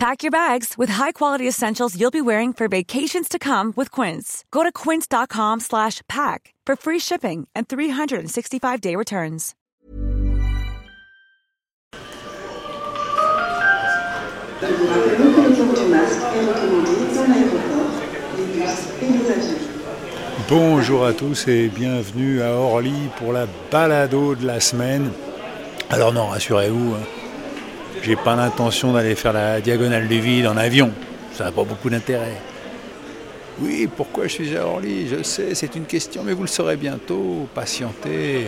Pack your bags with high-quality essentials you'll be wearing for vacations to come with Quince. Go to quince.com slash pack for free shipping and 365-day returns. Bonjour à tous et bienvenue à Orly pour la balado de la semaine. Alors non, rassurez-vous, hein, j'ai pas l'intention d'aller faire la diagonale du vide en avion. Ça n'a pas beaucoup d'intérêt. Oui, pourquoi je suis à Orly? Je sais, c'est une question, mais vous le saurez bientôt. Patientez.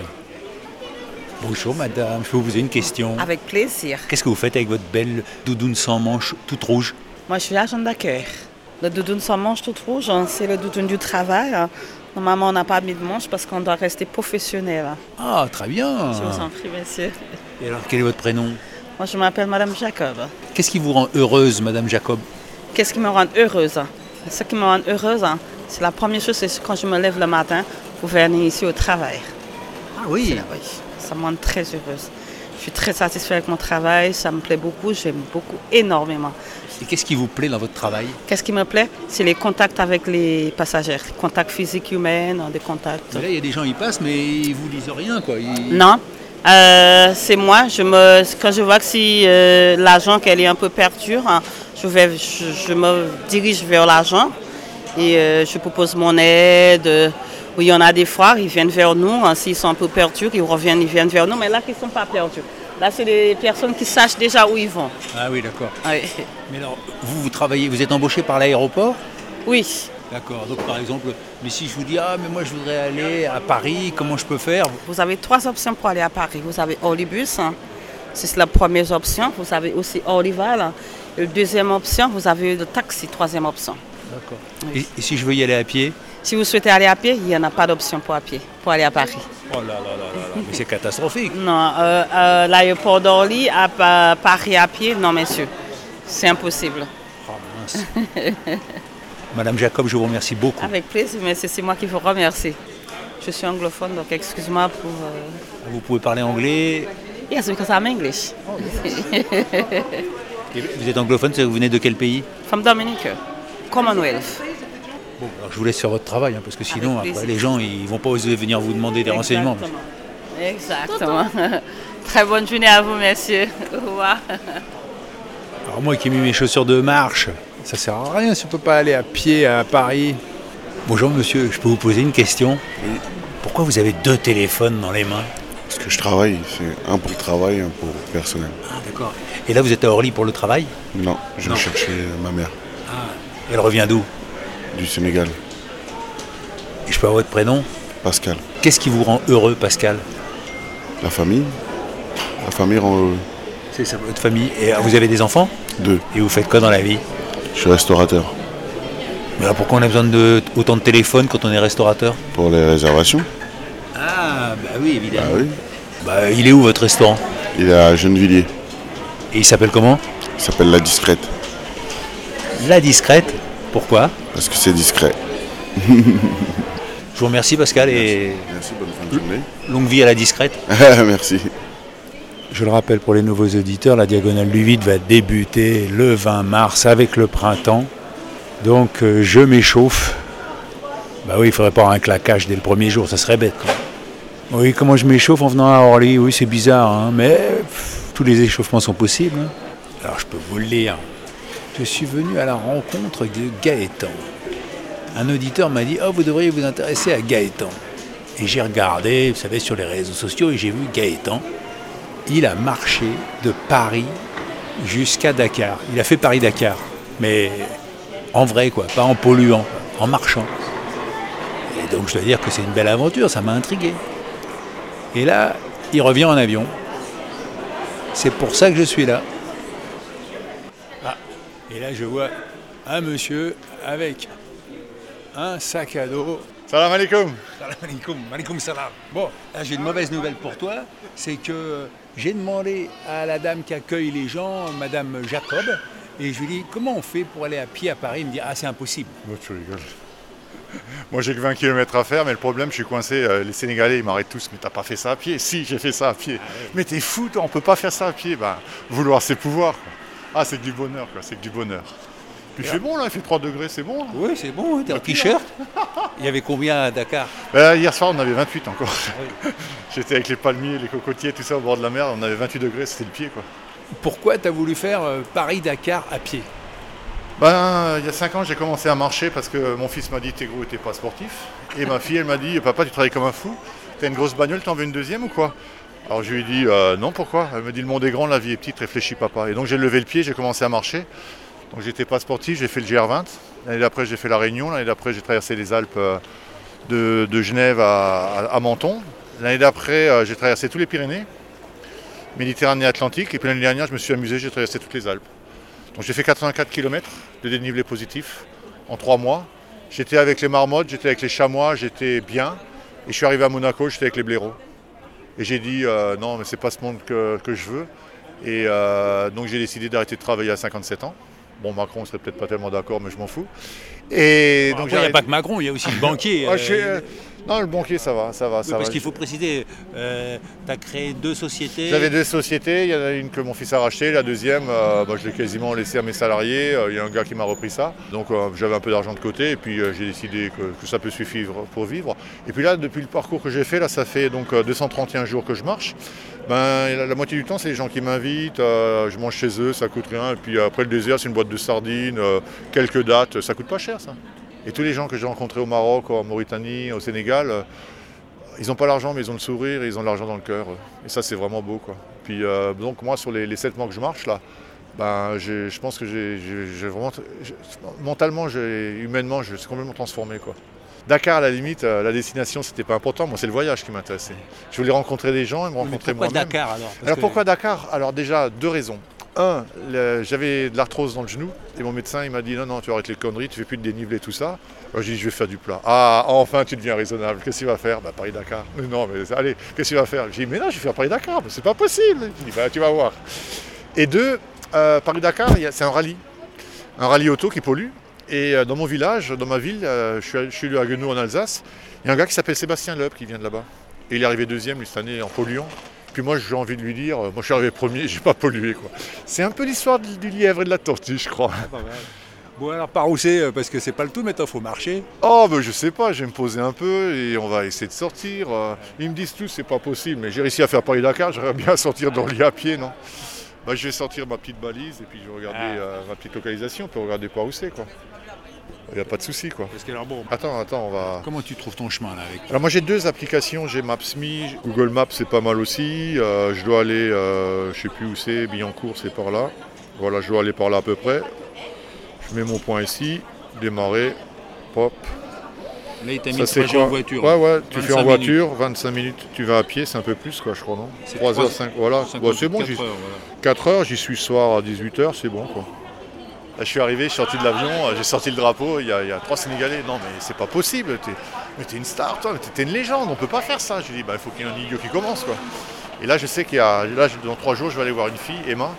Bonjour madame, je peux vous poser une question. Avec plaisir. Qu'est-ce que vous faites avec votre belle doudoune sans manche toute rouge? Moi, je suis agent d'accueil. Le doudoune sans manche toute rouge, hein, c'est le doudoune du travail. Normalement, on n'a pas mis de manche parce qu'on doit rester professionnel. Ah, très bien. Je vous en prie, monsieur. Et alors, quel est votre prénom? Moi, je m'appelle Madame Jacob. Qu'est-ce qui vous rend heureuse, madame Jacob? Qu'est-ce qui me rend heureuse? Ce qui me rend heureuse, c'est la première chose, c'est quand je me lève le matin pour venir ici au travail. Ah oui. Oui, ça me rend très heureuse. Je suis très satisfaite avec mon travail, ça me plaît beaucoup, j'aime beaucoup, énormément. Et qu'est-ce qui vous plaît dans votre travail? Qu'est-ce qui me plaît? C'est les contacts avec les passagers, les contacts physiques humains, des contacts. Mais Là, il y a des gens, ils passent, mais ils vous disent rien, quoi. Ils- Non, Euh, c'est moi. Je me, quand je vois que si euh, l'agent qu'elle est un peu perdue, hein, je, vais, je, je me dirige vers l'agent et euh, je propose mon aide. Oui, il y en a des fois, ils viennent vers nous. hein, S'ils sont un peu perdus, ils reviennent, ils viennent vers nous. Mais là, ils ne sont pas perdus. Là, c'est des personnes qui sachent déjà où ils vont. Ah oui, d'accord. Oui. Mais alors, vous, vous travaillez, vous êtes embauché par l'aéroport? Oui. D'accord. Donc, par exemple, mais si je vous dis, ah, mais moi, je voudrais aller à Paris, comment je peux faire? Vous avez trois options pour aller à Paris. Vous avez Orlibus, hein, c'est la première option. Vous avez aussi Orlival. hein. Et deuxième option, vous avez le taxi, troisième option. D'accord. Et, et si je veux y aller à pied? Si vous souhaitez aller à pied, il n'y en a pas d'option pour à pied, pour aller à Paris. Oh là là là là là, mais c'est catastrophique. Non, euh, euh, l'aéroport d'Orly à Pa- Paris à pied, non monsieur, c'est impossible. Oh mince. Madame Jacob, je vous remercie beaucoup. Avec plaisir, mais c'est moi qui vous remercie. Je suis anglophone, donc excuse-moi pour... euh, Vous pouvez parler anglais. Yes, because I'm English. Et Vous êtes anglophone, vous venez de quel pays? From Dominique, Commonwealth. Bon, alors je vous laisse faire votre travail, hein, parce que sinon, après, les gens, ils vont pas oser venir vous demander des renseignements. Exactement. Exactement. Très bonne journée à vous, messieurs. Au revoir. Alors moi qui ai mis mes chaussures de marche, ça sert à rien si on peut pas aller à pied à Paris. Bonjour monsieur, je peux vous poser une question. Pourquoi vous avez deux téléphones dans les mains? Parce que je travaille, c'est un pour le travail, un pour le personnel. Ah d'accord. Et là vous êtes à Orly pour le travail? Non, je vais chercher ma mère. Elle revient d'où? Du Sénégal, Et je peux avoir votre prénom? Pascal. Qu'est-ce qui vous rend heureux Pascal? La famille. La famille rend heureux. C'est ça votre famille. Et ah, vous avez des enfants? Deux, Et vous faites quoi dans la vie? Je suis restaurateur Mais alors pourquoi on a besoin de autant de téléphones quand on est restaurateur pour les réservations. Ah bah oui évidemment. oui, Bah il est où votre restaurant il est à Gennevilliers. Et il s'appelle comment Il s'appelle La Discrète, La discrète. Pourquoi parce que c'est discret. Je vous remercie Pascal et Merci, bonne fin de journée. longue vie à la discrète. Merci. Je le rappelle pour les nouveaux auditeurs, la diagonale du vide va débuter le 20 mars avec le printemps. Donc euh, je m'échauffe. Bah oui, il faudrait pas avoir un claquage dès le premier jour, ça serait bête. Oui, comment je m'échauffe en venant à Orly? Oui, c'est bizarre, hein, mais tous les échauffements sont possibles. hein. Alors je peux vous le lire. Je suis venu à la rencontre de Gaëtan. Un auditeur m'a dit Oh, vous devriez vous intéresser à Gaëtan. Et j'ai regardé, vous savez, sur les réseaux sociaux, et j'ai vu Gaëtan il a marché de Paris jusqu'à Dakar. Il a fait Paris-Dakar, mais en vrai, quoi, pas en polluant, en marchant. Et donc je dois dire que c'est une belle aventure, ça m'a intrigué. Et là, il revient en avion. C'est pour ça que je suis là. Ah, et là je vois un monsieur avec un sac à dos Salam alaikum. Salam alaikum, alaikum salam. Bon, là j'ai une mauvaise nouvelle pour toi, c'est que j'ai demandé à la dame qui accueille les gens, Madame Jacob, et je lui ai dit comment on fait pour aller à pied à Paris? Il me dit ah c'est impossible. Moi, tu rigoles. Moi j'ai que 20 km à faire, mais le problème je suis coincé. euh, Les Sénégalais ils m'arrêtent tous. Mais t'as pas fait ça à pied? Si, j'ai fait ça à pied. Mais t'es fou, toi, on peut pas faire ça à pied. Bah, vouloir c'est pouvoir. quoi. Ah, c'est que du bonheur, quoi. C'est que du bonheur. Puis il fait bon là, il fait 3 degrés, c'est bon. là. Oui c'est bon, hein, t'es en t-shirt. Il y avait combien à Dakar? Bah, hier soir on avait 28 encore. J'étais avec les palmiers, les cocotiers, tout ça au bord de la mer. On avait 28 degrés, c'était le pied quoi. Pourquoi t'as voulu faire euh, Paris-Dakar à pied? Ben, il y a 5 ans, j'ai commencé à marcher parce que mon fils m'a dit T'es gros, t'es pas sportif. Et ma fille, elle m'a dit Papa, tu travailles comme un fou. T'as une grosse bagnole, t'en veux une deuxième ou quoi? Alors je lui ai dit Euh, Non, pourquoi? Elle me dit Le monde est grand, la vie est petite, réfléchis, papa. Et donc j'ai levé le pied, j'ai commencé à marcher. Donc j'étais pas sportif, j'ai fait le GR20. L'année d'après, j'ai fait la Réunion. L'année d'après, j'ai traversé les Alpes euh, de, Genève à, Menton. L'année d'après, euh, j'ai traversé tous les Pyrénées, Méditerranée Atlantique. Et puis l'année dernière, je me suis amusé, j'ai traversé toutes les Alpes. Donc j'ai fait 84 km de dénivelé positif en trois mois. J'étais avec les marmottes, j'étais avec les chamois, j'étais bien. Et je suis arrivé à Monaco, j'étais avec les blaireaux. Et j'ai dit euh, non, mais c'est pas ce monde que, je veux. Et donc j'ai décidé d'arrêter de travailler à 57 ans. Bon, Macron serait peut-être pas tellement d'accord, mais je m'en fous. Et Bon, donc Il n'y a pas que Macron, il y a aussi le banquier. Ah, euh, euh, Non, le banquier, ça va, ça va, oui, ça parce va. qu'il faut préciser, tu as créé deux sociétés. J'avais deux sociétés, il y en a une que mon fils a rachetée, la deuxième, euh, bah, je l'ai quasiment laissée à mes salariés, Euh, il y a un gars qui m'a repris ça, donc euh, j'avais un peu d'argent de côté et puis euh, j'ai décidé que, que ça peut suffire pour vivre. Et puis là, depuis le parcours que j'ai fait, là ça fait donc euh, 231 jours que je marche, ben, la, moitié du temps c'est les gens qui m'invitent, euh, je mange chez eux, ça coûte rien, et puis après le désert c'est une boîte de sardines, euh, quelques dates, ça coûte pas cher ça. Et tous les gens que j'ai rencontrés au Maroc, en Mauritanie, au Sénégal, euh, ils n'ont pas l'argent, mais ils ont le sourire et ils ont de l'argent dans le cœur. Et ça, c'est vraiment beau. Quoi. Puis, euh, donc, moi, sur les, les 7 mois que je marche, là, ben, je pense que j'ai vraiment. mentalement, humainement, je suis complètement transformé. Quoi. Dakar, à la limite, euh, la destination, c'était pas important. Moi, c'est le voyage qui m'intéressait. Je voulais rencontrer des gens et me rencontrer pourquoi moi-même. Dakar alors Parce Alors que- pourquoi Dakar? Alors déjà deux raisons. Un, j'avais de l'arthrose dans le genou et mon médecin il m'a dit non non tu arrêtes les conneries, tu fais plus de dénivelé tout ça. J'ai dit je vais faire du plat. Ah enfin tu deviens raisonnable. Qu'est-ce qu'il va faire? Bah Paris Dakar. Mais non mais allez qu'est-ce qu'il va faire? J'ai dit mais non je vais faire Paris Dakar. Mais c'est pas possible. Il dit bah tu vas voir. Et deux, euh, Paris Dakar c'est un rallye, un rallye auto qui pollue. Et euh, dans mon village, dans ma ville, euh, je suis, à Guenou en Alsace. Il y a un gars qui s'appelle Sébastien Loeb qui vient de là-bas. Et il est arrivé deuxième cette année en polluant. Puis moi, j'ai envie de lui dire, euh, moi je suis arrivé premier, j'ai pas pollué quoi. C'est un peu l'histoire du lièvre et de la tortue, je crois. Bon alors par où c'est Parce que c'est pas le tout, maintenant faut marcher. Oh, ben je sais pas, je vais me poser un peu et on va essayer de sortir. Ils me disent tous, c'est pas possible, mais j'ai réussi à faire Paris-Dakar, j'aimerais bien sortir d'Orly à pied, non? Bah, Je vais sortir ma petite balise et puis je vais regarder euh, ma petite localisation, puis regarder par où c'est quoi. Il n'y a pas de souci quoi. Parce que alors bon, Attends, attends, on va. comment tu trouves ton chemin là avec Alors moi j'ai deux applications, j'ai Maps.me, Google Maps c'est pas mal aussi. Euh, je dois aller, euh, je sais plus où c'est, Billancourt c'est par là. Voilà, je dois aller par là à peu près. Je mets mon point ici, démarrer, pop. Là il t'a mis Ça le c'est trajet quoi en voiture. Ouais ouais, tu fais 25 en voiture, 25 minutes, tu vas à pied, c'est un peu plus quoi je crois non C'est 3 trois- h 5 voilà. Bon, c'est bon, 54 j'y- heures, voilà. 4 heures, j'y suis soir à 18h, c'est bon quoi. Là, je suis arrivé, je suis sorti de l'avion, euh, j'ai sorti le drapeau, il y, a, il y a trois Sénégalais. Non mais c'est pas possible, t'es, mais t'es une star toi, t'es- une légende, on peut pas faire ça. J'ai dit bah il faut qu'il y ait un idiot qui commence quoi. Et là je sais qu'il y a, là je- dans trois jours je vais aller voir une fille, Emma,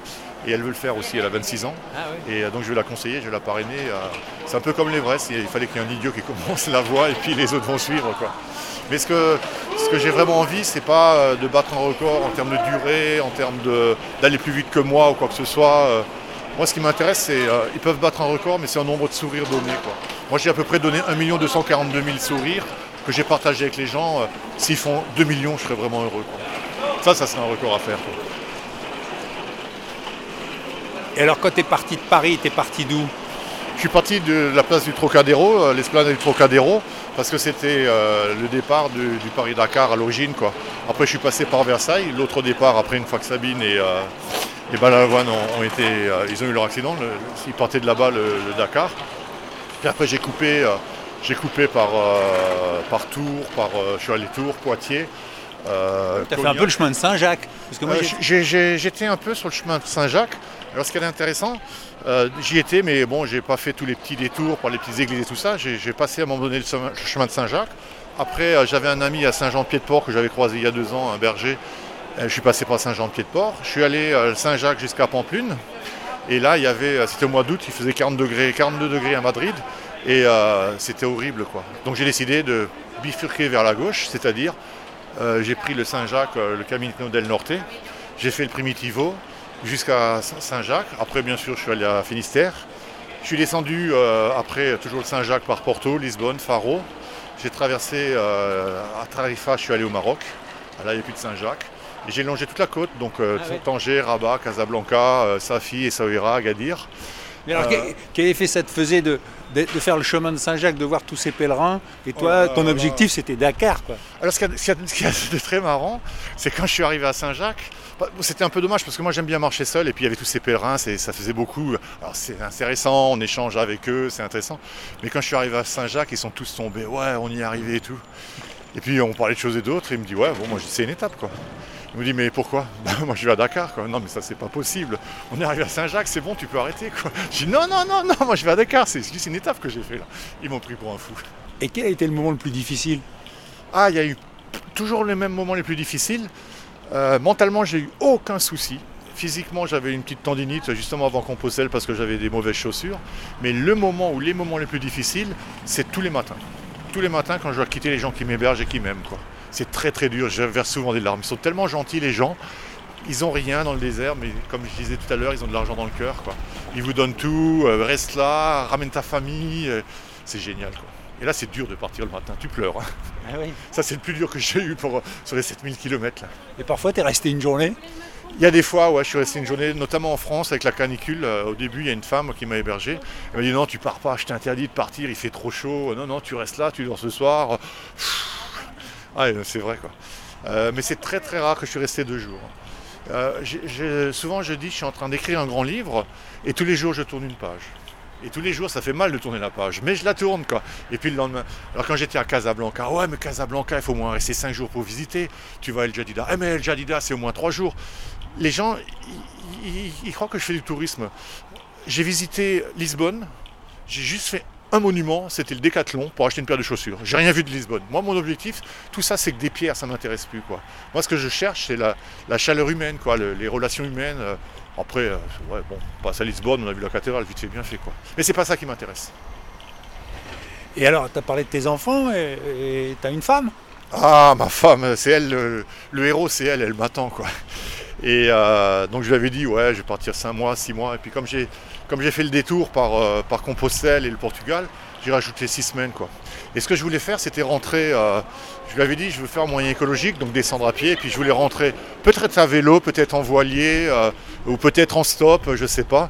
et elle veut le faire aussi, elle a 26 ans. Ah. Et euh, donc je vais la conseiller, je vais la parrainer. euh, c'est un peu comme l'Everest, il fallait qu'il y ait un idiot qui commence la voie et puis les autres vont suivre. Quoi. Mais ce que, ce que j'ai vraiment envie, c'est pas de battre un record en termes de durée, en termes de- d'aller plus vite que moi ou quoi que ce soit. Moi ce qui m'intéresse, c'est euh, ils peuvent battre un record, mais c'est un nombre de sourires donnés. Quoi. Moi j'ai à peu près donné 1 242 000 sourires que j'ai partagé avec les gens. euh, S'ils font 2 millions, je serais vraiment heureux. quoi. Ça, ça serait un record à faire. quoi. Et alors quand t'es parti de Paris, t'es parti d'où? Je suis parti de la place du Trocadéro, euh, l'esplanade du Trocadéro, parce que c'était euh, le départ du, du Paris-Dakar à l'origine. Après, je suis passé par Versailles. L'autre départ, après, une fois que Sabine et, euh, et Balavoine ont, ont été, euh, ils ont eu leur accident, le- ils partaient de là-bas, le, le Dakar. Puis après, j'ai coupé, euh, j'ai coupé par, euh, par Tours, par, je suis allé Tours, Poitiers. Tu as fait un peu le chemin de Saint-Jacques. J'étais un peu sur le chemin de Saint-Jacques. Alors ce qui est intéressant, j'y étais, mais bon, j'ai pas fait tous les petits détours par les petites églises et tout ça. J'ai passé à un moment donné le chemin de Saint-Jacques. Après, j'avais un ami à Saint-Jean-Pied-de-Port que j'avais croisé il y a deux ans, un berger. Euh, je suis passé par Saint-Jean-Pied-de-Port. Je suis allé à Saint-Jacques jusqu'à Pamplune. Et là, il y avait, euh, c'était au mois d'août, il faisait 40 degrés, 42 degrés à Madrid. Et euh, c'était horrible, quoi. Donc j'ai décidé de bifurquer vers la gauche, c'est-à-dire euh, j'ai pris le Saint-Jacques, euh, le Camino del Norte. J'ai fait le Primitivo jusqu'à Saint- Saint-Jacques. Après, bien sûr, je suis allé à Finistère. Je suis descendu euh, après toujours le Saint-Jacques par Porto, Lisbonne, Faro. J'ai traversé euh, à Tarifa, je suis allé au Maroc. Là, il n'y a plus de Saint-Jacques. J'ai longé toute la côte, donc euh, Ah ouais. Tanger, Rabat, Casablanca, euh, Safi, Essaouira, Agadir. Mais alors, Euh, quel, quel effet ça te faisait de, de, de faire le chemin de Saint-Jacques, de voir tous ces pèlerins Et toi, Oh ton objectif, c'était Dakar, quoi. Alors ce qu'il y, qu'il y a- de très marrant, c'est quand je suis arrivé à Saint-Jacques, bah, c'était un peu dommage parce que moi j'aime bien marcher seul et puis il y avait tous ces pèlerins, ça faisait beaucoup. Alors c'est intéressant, on échange avec eux, c'est intéressant. Mais quand je suis arrivé à Saint-Jacques, ils sont tous tombés, ouais on y est arrivé et tout. Et puis on parlait de choses et d'autres, et il me dit ouais bon moi c'est une étape quoi. Il me dit mais pourquoi? Bah, Moi je vais à Dakar quoi. Non mais ça c'est pas possible. On est arrivé à Saint-Jacques, c'est bon tu peux arrêter quoi. Je dis non non non non moi je vais à Dakar, c'est juste une étape que j'ai fait là. Ils m'ont pris pour un fou. Et quel a été le moment le plus difficile? Ah, il y a eu toujours les mêmes moments les plus difficiles. Euh, mentalement, j'ai eu aucun souci. Physiquement, j'avais une petite tendinite justement avant Compostelle parce que j'avais des mauvaises chaussures. Mais le moment ou les moments les plus difficiles, c'est tous les matins. Tous les matins quand je dois quitter les gens qui m'hébergent et qui m'aiment. quoi. C'est très très dur. Je verse souvent des larmes. Ils sont tellement gentils les gens. Ils ont rien dans le désert, mais comme je disais tout à l'heure, ils ont de l'argent dans le cœur. quoi. Ils vous donnent tout. euh, reste là, ramène ta famille. euh, c'est génial. Quoi. Et là, c'est dur de partir le matin. Tu pleures. hein. Ah oui. Ça, c'est le plus dur que j'ai eu pour, sur les 7000 km. Là. Et parfois, tu es resté une journée? Il y a des fois, ouais, je suis resté une journée, notamment en France avec la canicule. Euh, au début, il y a une femme qui m'a hébergé. Elle m'a dit non, tu pars pas, je t'interdis de partir, il fait trop chaud. Non, non, tu restes là, tu dors ce soir. Ah, et c'est vrai quoi. Euh, mais c'est très très rare que je suis resté deux jours. Euh, souvent, je dis, je suis en train d'écrire un grand livre et tous les jours, je tourne une page. Et tous les jours, ça fait mal de tourner la page, mais je la tourne quoi. Et puis le lendemain, alors quand j'étais à Casablanca, ouais, mais Casablanca, il faut au moins rester cinq jours pour visiter. Tu vas à El Jadida, eh mais El Jadida, c'est au moins trois jours. Les gens, ils croient que je fais du tourisme. J'ai visité Lisbonne, j'ai juste fait un monument, c'était le Décathlon pour acheter une paire de chaussures. J'ai rien vu de Lisbonne. Moi, mon objectif, tout ça, c'est que des pierres, ça m'intéresse plus quoi. Moi, ce que je cherche, c'est la, la chaleur humaine, quoi, le- les relations humaines. euh, après, euh, ouais, bon, on passe à Lisbonne, on a vu la cathédrale, vite fait, bien fait, quoi. Mais c'est pas ça qui m'intéresse. Et alors, tu as parlé de tes enfants et tu as une femme? Ah, ma femme, c'est elle, le, le héros, c'est elle, elle m'attend, quoi. Et euh, donc je lui avais dit, ouais, je vais partir 5 mois, 6 mois. Et puis comme j'ai, comme j'ai fait le détour par, euh, par Compostelle et le Portugal, j'ai rajouté 6 semaines. Et ce que je voulais faire, c'était rentrer, euh, je lui avais dit, je veux faire un moyen écologique, donc descendre à pied. Et puis je voulais rentrer peut-être à vélo, peut-être en voilier, euh, ou peut-être en stop, je sais pas.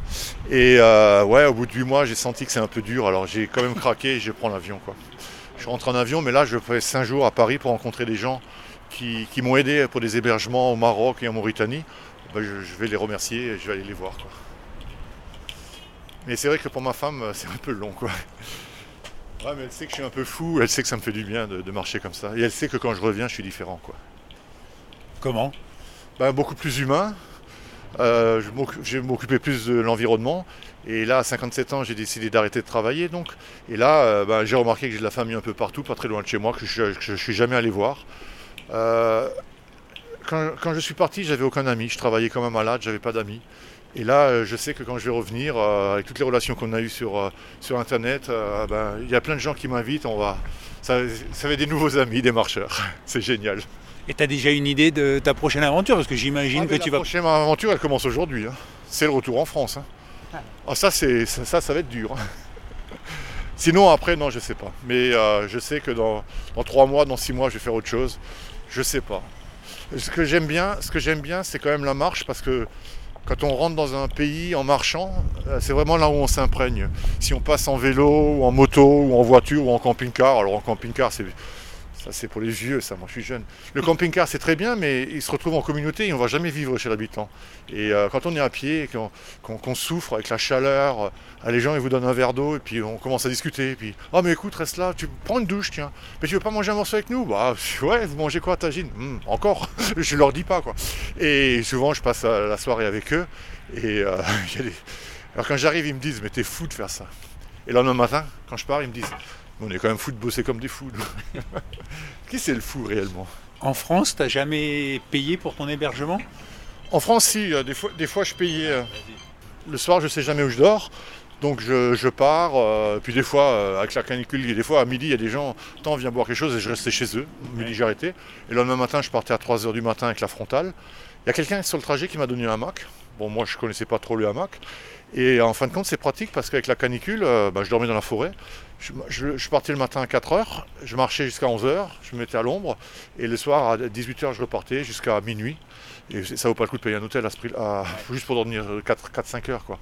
Et ouais, au bout de 8 mois, j'ai senti que c'est un peu dur. Alors j'ai quand même craqué et je prends l'avion, quoi. Je rentre en avion, mais là, je fais 5 jours à Paris pour rencontrer des gens qui, m'ont aidé pour des hébergements au Maroc et en Mauritanie. Ben, je, vais les remercier et je vais aller les voir. Mais c'est vrai que pour ma femme, c'est un peu long. Quoi. Ouais, mais elle sait que je suis un peu fou, elle sait que ça me fait du bien de, de marcher comme ça. Et elle sait que quand je reviens, je suis différent. Quoi. Comment? Ben, beaucoup plus humain. Euh, je m'occu- je vais m'occuper plus de l'environnement. Et là, à 57 ans, j'ai décidé d'arrêter de travailler. Donc. Et là, euh, ben, j'ai remarqué que j'ai de la famille un peu partout, pas très loin de chez moi, que je ne suis jamais allé voir. Euh, quand, quand je suis parti, j'avais aucun ami. Je travaillais comme un malade, j'avais pas d'amis. Et là, euh, je sais que quand je vais revenir, euh, avec toutes les relations qu'on a eues sur, euh, sur Internet, euh, ben, il y a plein de gens qui m'invitent. On va, ça, ça va être des nouveaux amis, des marcheurs. C'est génial. Et tu as déjà une idée de ta prochaine aventure? Parce que j'imagine Ah, que tu la vas. prochaine aventure, elle commence aujourd'hui. hein. C'est le retour en France. hein. Ah, ça, c'est, ça, ça, ça va être dur. hein. Sinon, après, non, je sais pas. Mais euh, je sais que dans, dans trois mois, dans six mois, je vais faire autre chose. Je sais pas. Ce que j'aime bien, ce que j'aime bien, c'est quand même la marche parce que quand on rentre dans un pays en marchant, euh, c'est vraiment là où on s'imprègne. Si on passe en vélo, en moto, ou en voiture, ou en camping-car, alors en camping-car, c'est, Ça, c'est pour les vieux, ça. Moi, je suis jeune. Le camping-car, c'est très bien, mais il se retrouve en communauté et on ne va jamais vivre chez l'habitant. Et euh, quand on est à pied, qu'on souffre avec la chaleur, euh, les gens, ils vous donnent un verre d'eau et puis on commence à discuter. Et puis, oh, mais écoute, reste là, tu prends une douche, tiens. Mais tu veux pas manger un morceau avec nous? Bah, ouais, vous mangez quoi, tagine Hum, Encore Je leur dis pas, quoi. Et souvent, je passe la soirée avec eux. Et euh, alors quand j'arrive, ils me disent, mais t'es fou de faire ça. Et le lendemain matin, quand je pars, ils me disent, on est quand même fou de bosser comme des fous. nous. Qui c'est le fou réellement? En France, t'as jamais payé pour ton hébergement? En France, si, euh, des fois, des fois je payais. euh, le soir, je sais jamais où je dors. Donc je, je pars, euh, puis des fois, euh, avec la canicule, des fois à midi, il y a des gens, tant viens boire quelque chose et je restais chez eux. Midi, j'ai arrêté. Et le lendemain matin, je partais à 3h du matin avec la frontale. Il y a quelqu'un sur le trajet qui m'a donné un hamac. Bon, moi, je connaissais pas trop le hamac. Et en fin de compte, c'est pratique parce qu'avec la canicule, euh, bah, je dormais dans la forêt. Je, je- je partais le matin à 4h, je marchais jusqu'à 11h, je me mettais à l'ombre. Et le soir, à 18h, je repartais jusqu'à minuit. Et ça vaut pas le coup de payer un hôtel à ce prix, à- juste pour dormir 4-5 heures. Quoi.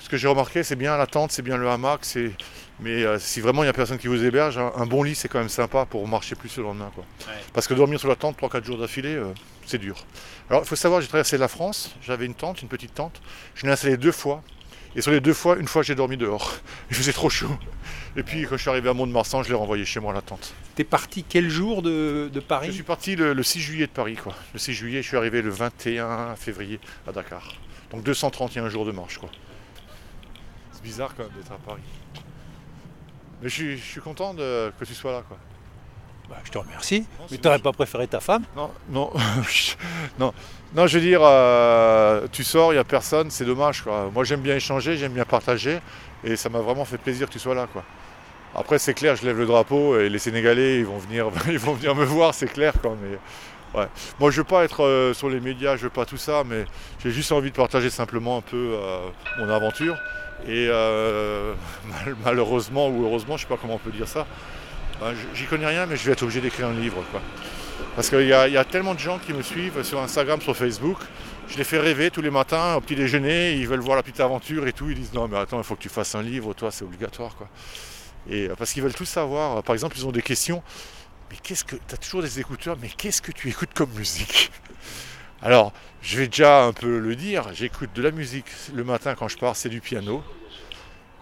Ce que j'ai remarqué, c'est bien la tente, c'est bien le hamac, c'est... mais euh, si vraiment il n'y a personne qui vous héberge, un, un bon lit c'est quand même sympa pour marcher plus le lendemain. Quoi. Ouais. Parce que dormir sur la tente 3-4 jours d'affilée, euh, c'est dur. Alors il faut savoir, j'ai traversé la France, j'avais une tente, une petite tente, je l'ai installée deux fois. Et sur les deux fois, une fois j'ai dormi dehors. Il faisait trop chaud. Et puis quand je suis arrivé à Mont-de-Marsan, je l'ai renvoyé chez moi la tente. T'es parti quel jour de, de Paris Je suis parti le, le 6 juillet de Paris. Quoi. Le 6 juillet, je suis arrivé le 21 février à Dakar. Donc 231 jours de marche. quoi. C'est bizarre quand même d'être à Paris. Mais je suis, je suis content de- que tu sois là. Quoi. Bah, Je te remercie. Mais t'aurais bon. pas préféré ta femme? Non, non, non, non, je veux dire, euh, tu sors, il n'y a personne, c'est dommage. Moi, j'aime bien échanger, j'aime bien partager, et ça m'a vraiment fait plaisir que tu sois là. Quoi. Après, c'est clair, je lève le drapeau, et les Sénégalais, ils vont venir, ils vont venir me voir, c'est clair. Quoi, mais, ouais. Moi, je veux pas être euh, sur les médias, je veux pas tout ça, mais j'ai juste envie de partager simplement un peu euh, mon aventure. Et mal- malheureusement ou heureusement, je sais pas comment on peut dire ça, j'y connais rien, mais je vais être obligé d'écrire un livre. Quoi. Parce qu'il y, a- tellement de gens qui me suivent sur Instagram, sur Facebook. Je les fais rêver tous les matins au petit déjeuner. Ils veulent voir la petite aventure et tout. Ils disent non, mais attends, il faut que tu fasses un livre, toi, c'est obligatoire. Quoi. Et euh, parce qu'ils veulent tout savoir. Par exemple, ils ont des questions. Mais qu'est-ce que. Tu toujours des écouteurs, mais qu'est-ce que tu écoutes comme musique? Alors, je vais déjà un peu le dire. J'écoute de la musique le matin quand je pars, c'est du piano.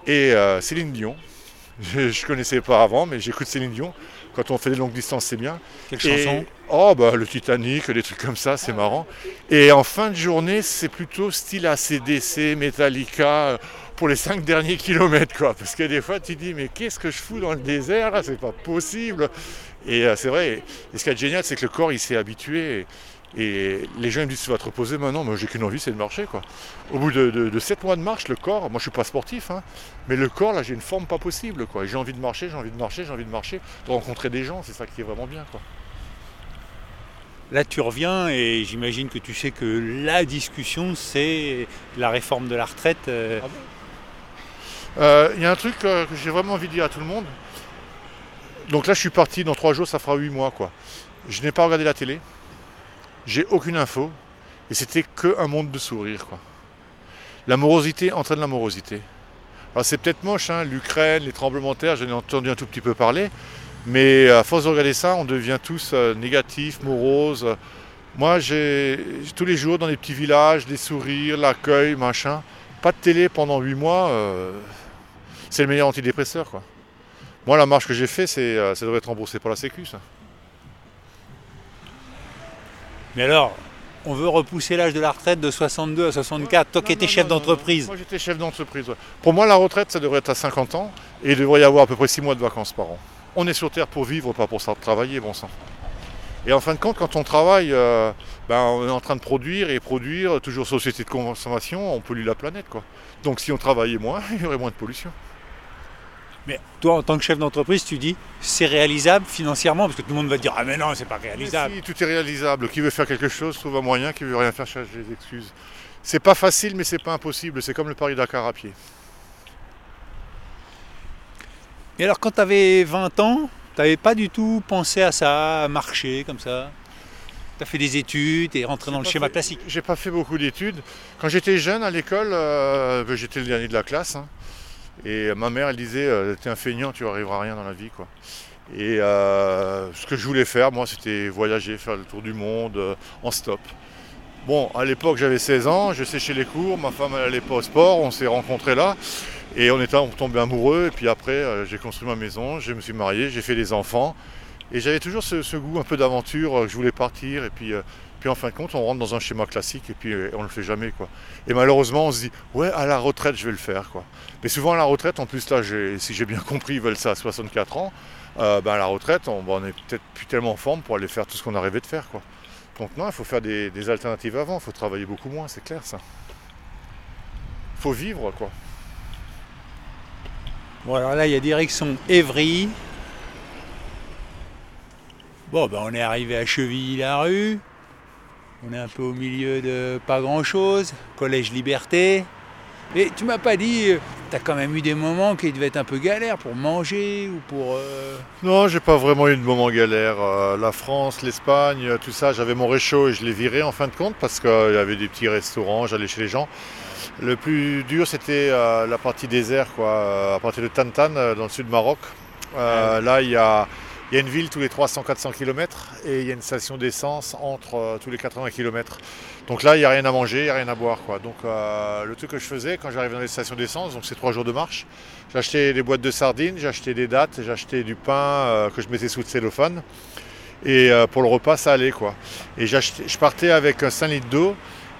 Et euh, Céline Dion. Je ne connaissais pas avant, mais j'écoute Céline Dion. Quand on fait des longues distances, c'est bien. Quelle Et- chanson? Oh, bah le Titanic, des trucs comme ça, c'est marrant. Et en fin de journée, c'est plutôt style ACDC, Metallica, euh, pour les 5 derniers kilomètres, quoi. Parce que des fois, tu dis, mais qu'est-ce que je fous dans le désert, là? C'est pas possible. Et euh, c'est vrai. Et ce qui est génial, c'est que le corps, il s'est habitué. Et, et les gens me disent, tu vas te reposer maintenant. Moi, j'ai qu'une envie, c'est de marcher, quoi. Au bout de, 7 mois de marche, le corps, moi, je suis pas sportif, hein, mais le corps, là, j'ai une forme pas possible, quoi. J'ai envie de marcher, j'ai envie de marcher, j'ai envie de marcher, de rencontrer des gens, c'est ça qui est vraiment bien, quoi. Là, tu reviens et j'imagine que tu sais que la discussion, c'est la réforme de la retraite. euh, Euh, Il y a un truc euh, que j'ai vraiment envie de dire à tout le monde. Donc là, je suis parti dans trois jours, ça fera huit mois, quoi. Je n'ai pas regardé la télé. J'ai aucune info. Et c'était que un monde de sourires, quoi. L'amorosité entraîne l'amorosité. Alors c'est peut-être moche, hein, l'Ukraine, les tremblements de terre, j'en ai entendu un tout petit peu parler. Mais à force de regarder ça, on devient tous euh, négatifs, moroses. Moi, j'ai tous les jours dans des petits villages, des sourires, l'accueil, machin. Pas de télé pendant huit mois, euh, c'est le meilleur antidépresseur, quoi. Moi, la marche que j'ai fait, c'est, euh, ça devrait être remboursé par la Sécu. Mais alors, on veut repousser l'âge de la retraite de 62 à 64. Toi qui étais chef d'entreprise. Moi, j'étais chef d'entreprise. ouais. Pour moi, la retraite, ça devrait être à 50 ans et il devrait y avoir à peu près 6 mois de vacances par an. On est sur Terre pour vivre, pas pour ça travailler, bon sang. Et en fin de compte, quand on travaille, euh, ben, on est en train de produire et produire, toujours société de consommation, on pollue la planète, quoi. Donc, si on travaillait moins, il y aurait moins de pollution. Mais toi, en tant que chef d'entreprise, tu dis c'est réalisable financièrement Parce que tout le monde va dire Ah, mais non, c'est pas réalisable. Mais si, tout est réalisable. Qui veut faire quelque chose trouve un moyen, qui veut rien faire cherche des excuses. C'est pas facile, mais c'est pas impossible. C'est comme le Paris-Dakar à pied. Et alors, quand tu avais 20 ans, tu n'avais pas du tout pensé à ça, à marcher comme ça? Tu as fait des études et rentré dans le schéma fait- classique. J'ai pas fait beaucoup d'études. Quand j'étais jeune à l'école, euh, ben, j'étais le dernier de la classe. hein. Et ma mère, elle disait euh, T'es un feignant, tu arriveras à rien dans la vie. quoi. Et euh, ce que je voulais faire, moi, c'était voyager, faire le tour du monde euh, en stop. Bon, à l'époque, j'avais 16 ans, je séchais les cours, ma femme elle allait pas au sport, on s'est rencontrés là. Et on était tombé amoureux. Et puis après, j'ai construit ma maison, je me suis marié, j'ai fait des enfants. Et j'avais toujours ce, goût un peu d'aventure, euh, je voulais partir. Et puis, euh, puis en fin de compte, on rentre dans un schéma classique et puis on ne le fait jamais. Quoi. Et malheureusement, on se dit, ouais, à la retraite, je vais le faire. Quoi. Mais souvent, à la retraite, en plus, là, si j'ai bien compris, ils veulent ça à 64 ans. ben à la retraite, on, ben, on est peut-être plus tellement en forme pour aller faire tout ce qu'on a rêvé de faire. Quoi. Donc non, il faut faire des, alternatives avant, il faut travailler beaucoup moins, c'est clair ça. Faut vivre, quoi. Bon, alors là, il y a direction Évry. Bon, ben, on est arrivé à Chevilly-la-Rue. On est un peu au milieu de pas grand-chose. Collège Liberté. Mais tu m'as pas dit, euh, tu as quand même eu des moments qui devaient être un peu galères pour manger ou pour. Euh, non, j'ai pas vraiment eu de moments galères. Euh, la France, l'Espagne, tout ça, j'avais mon réchaud et je l'ai viré en fin de compte parce qu'il y avait des petits restaurants, j'allais chez les gens. Le plus dur, c'était euh, la partie désert, quoi, euh, à partir de Tantan, euh, dans le sud du Maroc. Ah là, il y a, une ville tous les 300-400 km et il y a une station d'essence entre tous les 80 km. Donc là, il n'y a rien à manger, il n'y a rien à boire. Quoi. Donc le truc que je faisais quand j'arrivais dans les stations d'essence, donc c'est trois jours de marche, j'achetais des boîtes de sardines, j'achetais des dattes, j'achetais du pain que je mettais sous le cellophane. Et pour le repas, ça allait. Quoi. Et je partais avec 5 litres d'eau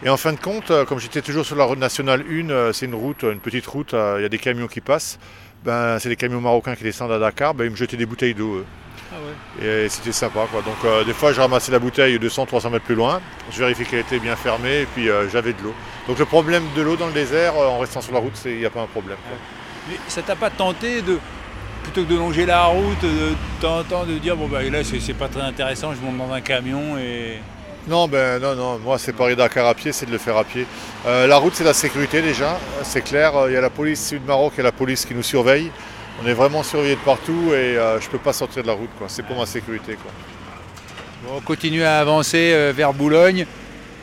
et en fin de compte, euh, comme j'étais toujours sur la route nationale 1, euh, c'est une route, une petite route, euh, il y a des camions qui passent. Ben, c'est des camions marocains qui descendent à Dakar, ben, ils me jetaient des bouteilles d'eau. Ah ouais. Et c'était sympa. Quoi. Donc des fois, je ramassais la bouteille 200-300 mètres plus loin, je vérifiais qu'elle était bien fermée et puis j'avais de l'eau. Donc le problème de l'eau dans le désert, en restant sur la route, il n'y a pas un problème. Mais ça t'a pas tenté de, plutôt que de longer la route, de temps temps de dire bon bah là c'est pas très intéressant, je monte dans un camion et. Non, ben non, non. Moi, c'est Paris-Dakar à pied, c'est de le faire à pied. Euh, la route, c'est la sécurité déjà, c'est clair. Il y a la police sud-Maroc et la police qui nous surveille. On est vraiment surveillé de partout et euh, je ne peux pas sortir de la route. C'est pour ma sécurité. on continue à avancer euh, vers Boulogne.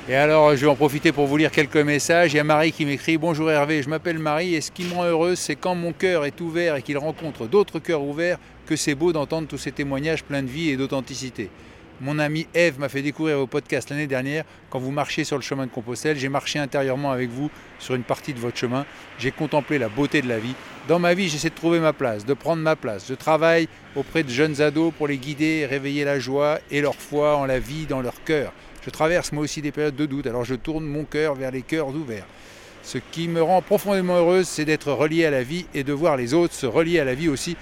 Et alors, je vais en profiter pour vous lire quelques messages. Il y a Marie qui m'écrit Bonjour Hervé, je m'appelle Marie et ce qui me rend heureuse, c'est quand mon cœur est ouvert et qu'il rencontre d'autres cœurs ouverts que c'est beau d'entendre tous ces témoignages pleins de vie et d'authenticité. Mon ami Eve m'a fait découvrir vos podcasts l'année dernière. Quand vous marchiez sur le chemin de Compostelle, j'ai marché intérieurement avec vous sur une partie de votre chemin. J'ai contemplé la beauté de la vie. Dans ma vie, j'essaie de trouver ma place, de prendre ma place. Je travaille auprès de jeunes ados pour les guider, réveiller la joie et leur foi en la vie dans leur cœur. Je traverse moi aussi des périodes de doute, alors je tourne mon cœur vers les cœurs ouverts. Ce qui me rend profondément heureuse, c'est d'être relié à la vie et de voir les autres se relier à la vie aussi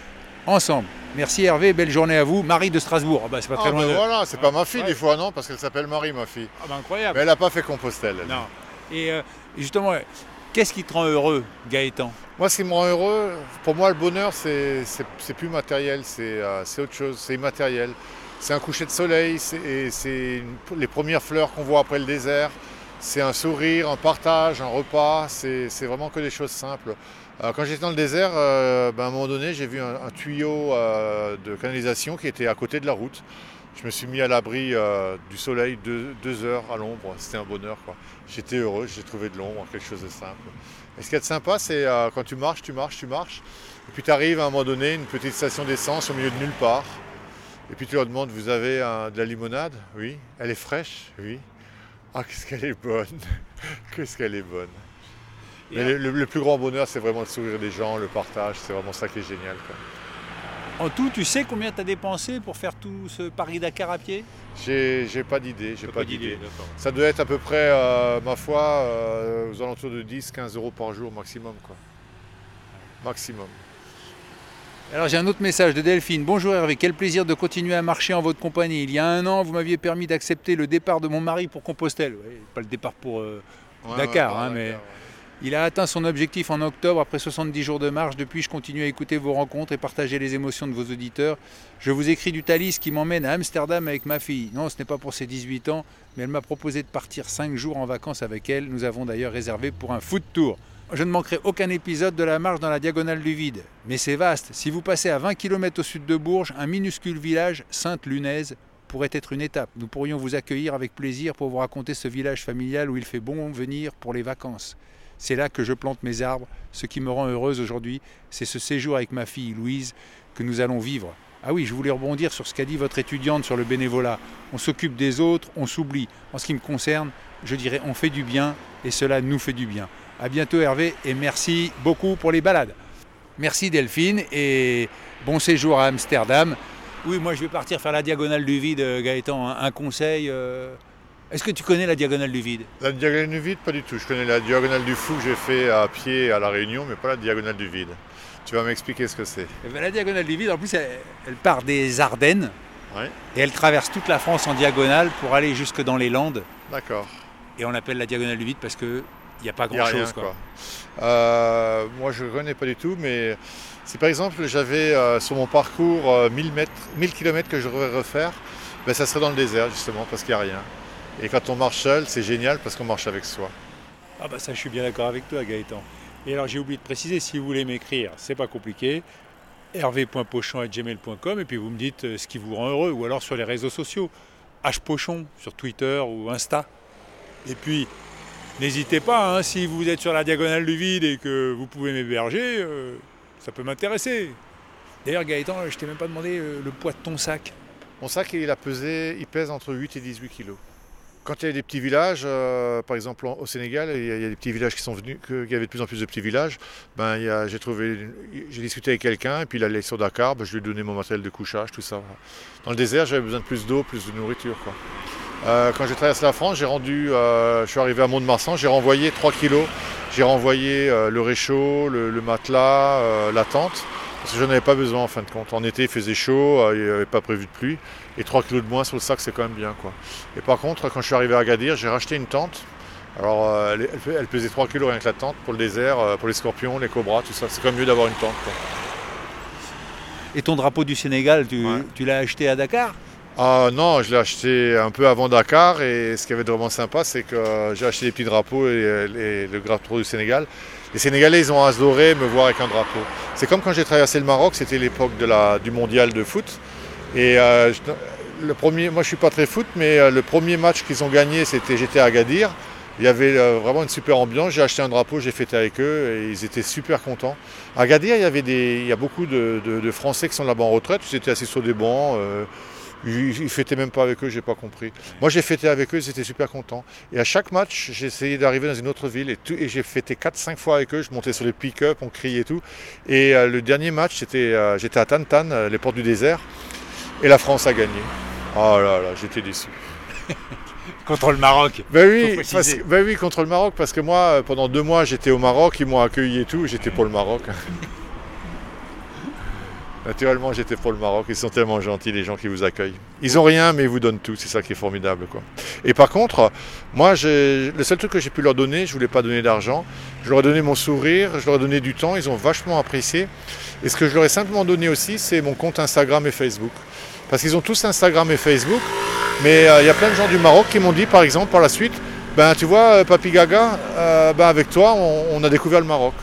ensemble. Merci Hervé, belle journée à vous. Marie de Strasbourg, ah bah, c'est pas très ah, loin. Ben voilà, c'est pas ma fille des fois, non, parce qu'elle s'appelle Marie, ma fille. Ah bah, incroyable. Mais elle n'a pas fait Compostelle. Non. Et euh, justement, qu'est-ce qui te rend heureux, Gaëtan? Moi, ce qui me rend heureux, pour moi, le bonheur, c'est plus matériel, euh, c'est autre chose, c'est immatériel. C'est un coucher de soleil, c'est les premières fleurs qu'on voit après le désert, c'est un sourire, un partage, un repas, c'est vraiment que des choses simples quand j'étais dans le désert, euh, ben, à un moment donné, j'ai vu un, tuyau euh, de canalisation qui était à côté de la route. Je me suis mis à l'abri euh, du soleil deux, heures à l'ombre. C'était un bonheur. J'étais heureux, j'ai trouvé de l'ombre, quelque chose de simple. Et ce qui est sympa, c'est quand tu marches, tu marches, tu marches. Et puis tu arrives à un moment donné, une petite station d'essence au milieu de nulle part. Et puis tu leur demandes, vous avez de la limonade? Oui. Elle est fraîche? Oui. Ah, qu'est-ce qu'elle est bonne Qu'est-ce qu'elle est bonne le, plus grand bonheur, c'est vraiment le sourire des gens, le partage, c'est vraiment ça qui est génial. En tout, tu sais combien tu as dépensé pour faire tout ce Paris-Dakar à pied? J'ai pas d'idée, j'ai pas, d'idée. Ça doit être à peu près, euh, ma foi, euh, aux alentours de 10-15 euros par jour maximum. Quoi. Maximum. Alors j'ai un autre message de Delphine. Bonjour Hervé, quel plaisir de continuer à marcher en votre compagnie. Il y a un an, vous m'aviez permis d'accepter le départ de mon mari pour Compostelle. pas le départ pour euh, Dakar, hein, mais... Il a atteint son objectif en octobre après 70 jours de marche. Depuis, je continue à écouter vos rencontres et partager les émotions de vos auditeurs. Je vous écris du Thalys qui m'emmène à Amsterdam avec ma fille. Non, ce n'est pas pour ses 18 ans, mais elle m'a proposé de partir 5 jours en vacances avec elle. Nous avons d'ailleurs réservé pour un foot tour. Je ne manquerai aucun épisode de la marche dans la diagonale du vide. Mais c'est vaste. Si vous passez à 20 km au sud de Bourges, un minuscule village, Sainte-Lunaise, pourrait être une étape. Nous pourrions vous accueillir avec plaisir pour vous raconter ce village familial où il fait bon venir pour les vacances. C'est là que je plante mes arbres. Ce qui me rend heureuse aujourd'hui, c'est ce séjour avec ma fille Louise que nous allons vivre. Ah oui, je voulais rebondir sur ce qu'a dit votre étudiante sur le bénévolat. On s'occupe des autres, on s'oublie. En ce qui me concerne, je dirais on fait du bien et cela nous fait du bien. À bientôt Hervé et merci beaucoup pour les balades. Merci Delphine et bon séjour à Amsterdam. Oui, moi je vais partir faire la diagonale du vide, euh, Gaëtan. Un, un conseil euh, Est-ce que tu connais la diagonale du vide? La diagonale du vide, pas du tout. Je connais la diagonale du fou que j'ai fait à pied à La Réunion, mais pas la diagonale du vide. Tu vas m'expliquer ce que c'est. Eh ben, La diagonale du vide, en plus, elle, elle part des Ardennes Ouais, et elle traverse toute la France en diagonale pour aller jusque dans les Landes. d'accord. Et on l'appelle la diagonale du vide parce qu'il n'y a pas Il n'y a grand-chose. quoi. quoi. Euh, moi, je ne connais pas du tout, mais si par exemple j'avais euh, sur mon parcours euh, 1000, mètres, 1000 km que je devrais refaire, ben, ça serait dans le désert justement parce qu'il n'y a rien. Et quand on marche seul, c'est génial parce qu'on marche avec soi. Ah bah ça je suis bien d'accord avec toi Gaëtan. Et alors j'ai oublié de préciser, si vous voulez m'écrire, c'est pas compliqué, hervé.pochon.gmail.com et puis vous me dites euh, ce qui vous rend heureux, ou alors sur les réseaux sociaux, hpochon sur Twitter ou Insta. Et puis n'hésitez pas, hein, si vous êtes sur la diagonale du vide et que vous pouvez m'héberger, euh, ça peut m'intéresser. D'ailleurs Gaëtan, je t'ai même pas demandé euh, le poids de ton sac. Mon sac, il, a pesé, il pèse entre 8 et 18 kilos. Quand il y a des petits villages, euh, par exemple au Sénégal, il y, a, des petits villages qui sont venus, qu'il y avait de plus en plus de petits villages. Ben, j'ai trouvé, j'ai discuté avec quelqu'un et puis il allait sur Dakar, ben, je lui ai donné mon matériel de couchage, tout ça. Dans le désert, j'avais besoin de plus d'eau, plus de nourriture. Euh, quand j'ai traversé la France, j'ai rendu, euh, je suis arrivé à Mont-de-Marsan, j'ai renvoyé 3 kilos. J'ai renvoyé le réchaud, le, le matelas, la tente. Parce que je n'en avais pas besoin en fin de compte. En été, il faisait chaud, il n'y avait pas prévu de pluie. Et 3 kilos de moins sur le sac, c'est quand même bien. Quoi. Et par contre, quand je suis arrivé à Agadir, j'ai racheté une tente. Alors, euh, elle, elle- elle pesait 3 kilos rien que la tente pour le désert, euh, pour les scorpions, les cobras, tout ça. C'est quand même mieux d'avoir une tente. quoi. Et ton drapeau du Sénégal, tu, Ouais. tu l'as acheté à Dakar? Ah non, je l'ai acheté un peu avant Dakar et ce qui avait de vraiment sympa, c'est que euh, j'ai acheté des petits drapeaux et, et le drapeau du Sénégal. Les Sénégalais, ils ont adoré me voir avec un drapeau. C'est comme quand j'ai traversé le Maroc, c'était l'époque du mondial de foot. Et euh, je- le premier, moi je suis pas très foot, mais euh, le premier match qu'ils ont gagné, c'était j'étais à Agadir. Il y avait euh, vraiment une super ambiance. J'ai acheté un drapeau, j'ai fêté avec eux et ils étaient super contents. À Agadir, il y avait des, il y a beaucoup de, Français qui sont là-bas en retraite. Ils étaient assis sur des bancs. ils, fêtaient même pas avec eux, j'ai pas compris. Moi j'ai fêté avec eux, ils étaient super contents. Et à chaque match, j'ai essayé d'arriver dans une autre ville et, j'ai fêté 4-5 fois avec eux. Je montais sur les pick-up, on criait et tout. Et le dernier match, c'était, j'étais à Tantan, les portes du désert, et la France a gagné. Oh là là, j'étais déçu. Contre le Maroc. Ben oui, parce ben oui, contre le Maroc, parce que moi, euh, pendant deux mois, j'étais au Maroc, ils m'ont accueilli et tout, j'étais pour le Maroc. Naturellement, j'étais pour le Maroc, ils sont tellement gentils, les gens qui vous accueillent. Ils ont rien, mais ils vous donnent tout, c'est ça qui est formidable. Quoi. Et par contre, moi, le seul truc que j'ai pu leur donner, je ne voulais pas donner d'argent, je leur ai donné mon sourire, je leur ai donné du temps, ils ont vachement apprécié. Et ce que je leur ai simplement donné aussi, c'est mon compte Instagram et Facebook. Parce qu'ils ont tous Instagram et Facebook, mais euh, il y a plein de gens du Maroc qui m'ont dit, par exemple, par la suite, ben tu vois, euh, Papi Gaga, euh, ben, avec toi, on, on a découvert le Maroc.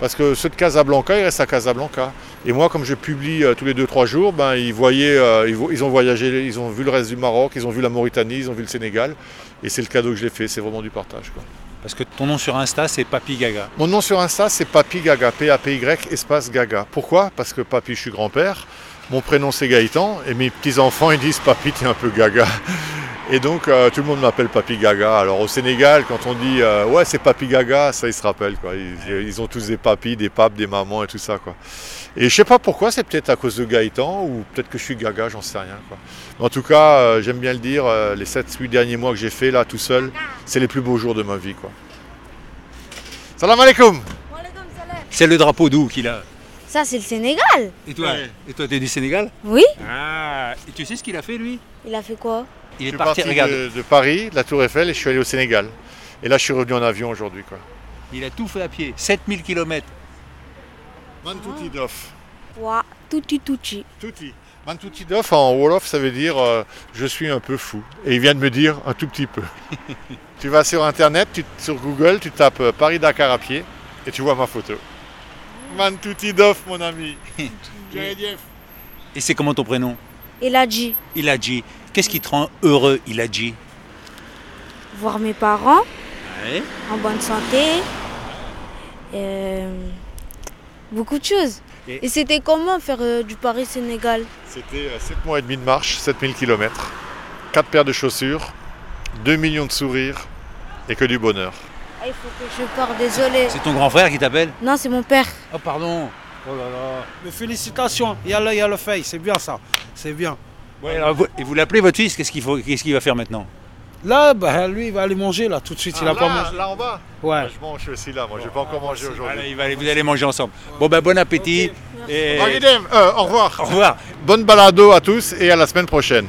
Parce que ceux de Casablanca, ils restent à Casablanca. Et moi, comme je publie euh, tous les 2-3 jours, ben, ils, voyaient, ils, ont voyagé, ils ont vu le reste du Maroc, ils ont vu la Mauritanie, ils ont vu le Sénégal. Et c'est le cadeau que je l'ai fait, c'est vraiment du partage. quoi. Parce que ton nom sur Insta, c'est Papi Gaga. Mon nom sur Insta, c'est Papi Gaga, P-A-P-Y, espace Gaga. Pourquoi? Parce que Papi, je suis grand-père. Mon prénom, c'est Gaëtan. Et mes petits-enfants, ils disent Papi, t'es un peu Gaga. Et donc, euh, tout le monde m'appelle Papi Gaga. Alors, au Sénégal, quand on dit euh, Ouais, c'est Papi Gaga, ça, ils se rappellent. Quoi. Ils, ils ont tous des papis, des papes, des mamans et tout ça. Quoi. Et je sais pas pourquoi, c'est peut-être à cause de Gaëtan ou peut-être que je suis Gaga, j'en sais rien. Quoi. Mais en tout cas, euh, j'aime bien le dire, euh, les 7-8 derniers mois que j'ai fait là, tout seul, c'est les plus beaux jours de ma vie. Quoi. Salam alaikum C'est le drapeau d'où qu'il a Ça, c'est le Sénégal. Et toi Ouais. Et toi, t'es du Sénégal Oui. Ah Et tu sais ce qu'il a fait, lui? Il a fait quoi? Il Je est suis parti, parti regarde, de, de Paris, de la Tour Eiffel, et je suis allé au Sénégal. Et là, je suis revenu en avion aujourd'hui. quoi. il a tout fait à pied. 7000 km. Mantouti-dof. Ouah, touti touti. Touti. Mantouti-dof, en Wolof, ça veut dire euh, je suis un peu fou. Et il vient de me dire un tout petit peu. tu vas sur Internet, tu- sur Google, tu tapes euh, Paris-Dakar à pied, et tu vois ma photo. Mantouti-dof, mon ami. Et c'est comment ton prénom Il a dit Il a dit. Qu'est-ce qui te rend heureux, il a dit voir mes parents Ouais. en bonne santé. Euh, beaucoup de choses. Et c'était comment faire euh, du Paris-Sénégal C'était 7 mois et demi de marche, 7000 km, 4 paires de chaussures, 2 millions de sourires et que du bonheur. Ah, il faut que je parte, désolé. C'est ton grand frère qui t'appelle Non, c'est mon père. Oh pardon. Oh là là. Mais félicitations, il y a le, il y a le fait, c'est bien ça. C'est bien. Ouais, alors vous- et vous l'appelez votre fils, qu'est-ce qu'il faut, qu'est-ce qu'il va faire maintenant Là, bah, lui, il va aller manger là tout de suite. il a Ah, pas là, mangé. là en bas Ouais. Je mange aussi là, moi je vais pas encore manger aujourd'hui. Allez, il va aller- vous allez manger ensemble. Bon ben bon appétit. Et... Euh, au revoir. Au revoir. Bonne balado à tous et à la semaine prochaine.